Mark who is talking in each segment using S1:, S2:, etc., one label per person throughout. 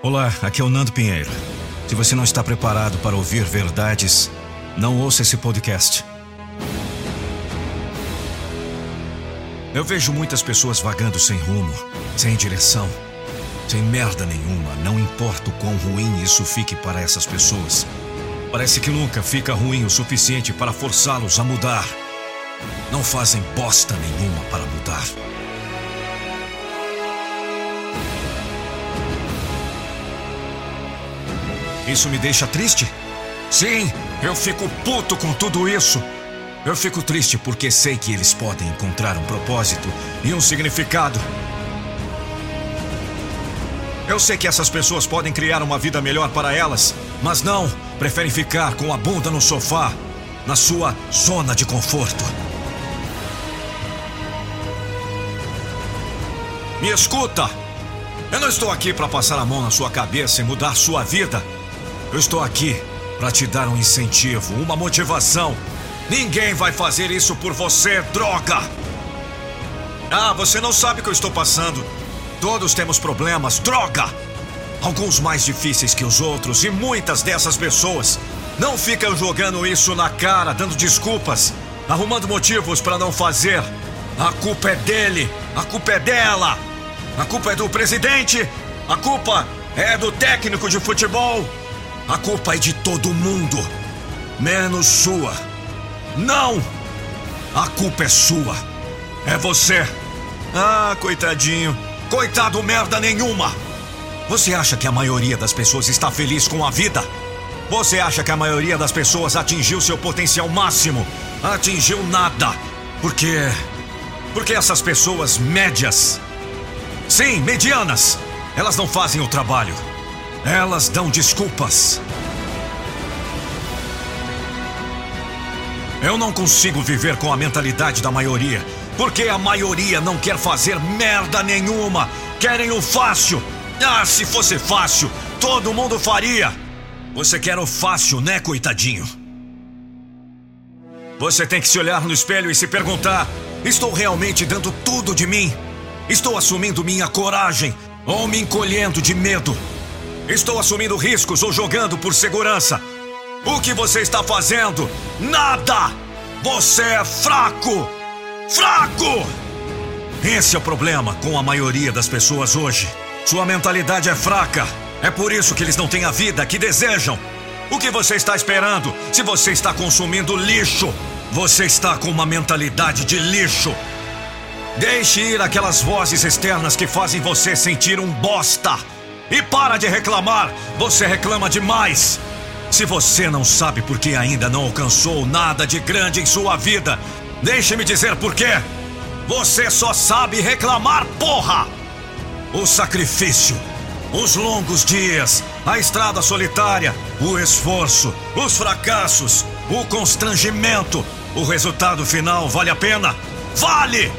S1: Olá, aqui é o Nando Pinheiro. Se você não está preparado para ouvir verdades, não ouça esse podcast. Eu vejo muitas pessoas vagando sem rumo, sem direção, sem merda nenhuma, não importa o quão ruim isso fique para essas pessoas. Parece que nunca fica ruim o suficiente para forçá-los a mudar. Não fazem bosta nenhuma para mudar. Isso me deixa triste? Sim, eu fico puto com tudo isso. Eu fico triste porque sei que eles podem encontrar um propósito e um significado. Eu sei que essas pessoas podem criar uma vida melhor para elas, mas não, preferem ficar com a bunda no sofá, na sua zona de conforto. Me escuta! Eu não estou aqui para passar a mão na sua cabeça e mudar sua vida. Eu estou aqui para te dar um incentivo, uma motivação. Ninguém vai fazer isso por você, droga! Ah, você não sabe o que eu estou passando. Todos temos problemas, droga! Alguns mais difíceis que os outros, e muitas dessas pessoas não ficam jogando isso na cara, dando desculpas, arrumando motivos para não fazer. A culpa é dele, a culpa é dela, a culpa é do presidente, a culpa é do técnico de futebol, a culpa é de todo mundo, menos sua. Não! A culpa é sua. É você. Ah, coitadinho. Coitado merda nenhuma! Você acha que a maioria das pessoas está feliz com a vida? Você acha que a maioria das pessoas atingiu seu potencial máximo? Atingiu nada. Por quê? Porque essas pessoas médias, sim, medianas, elas não fazem o trabalho. Elas dão desculpas. Eu não consigo viver com a mentalidade da maioria, porque a maioria não quer fazer merda nenhuma. Querem o fácil. Ah, se fosse fácil, todo mundo faria. Você quer o fácil, né, coitadinho? Você tem que se olhar no espelho e se perguntar: estou realmente dando tudo de mim? Estou assumindo minha coragem ou me encolhendo de medo? Estou assumindo riscos ou jogando por segurança? O que você está fazendo? Nada! Você é fraco! Fraco! Esse é o problema com a maioria das pessoas hoje. Sua mentalidade é fraca. É por isso que eles não têm a vida que desejam. O que você está esperando se você está consumindo lixo? Você está com uma mentalidade de lixo. Deixe ir aquelas vozes externas que fazem você sentir um bosta. E para de reclamar, você reclama demais. Se você não sabe por que ainda não alcançou nada de grande em sua vida, deixe-me dizer por quê. Você só sabe reclamar, porra! O sacrifício, os longos dias, a estrada solitária, o esforço, os fracassos, o constrangimento. O resultado final vale a pena? Vale!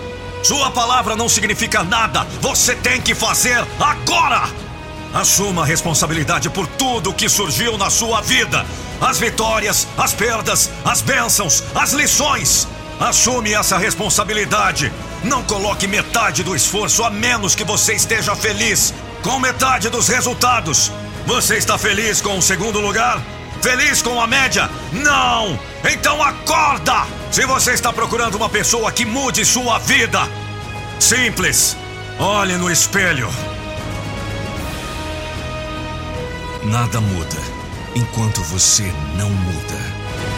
S1: Sua palavra não significa nada. Você tem que fazer agora! Assuma a responsabilidade por tudo que surgiu na sua vida: as vitórias, as perdas, as bênçãos, as lições. Assume essa responsabilidade. Não coloque metade do esforço a menos que você esteja feliz com metade dos resultados. Você está feliz com o segundo lugar? Feliz com a média? Não! Então acorda! Se você está procurando uma pessoa que mude sua vida, simples. Olhe no espelho. Nada muda enquanto você não muda.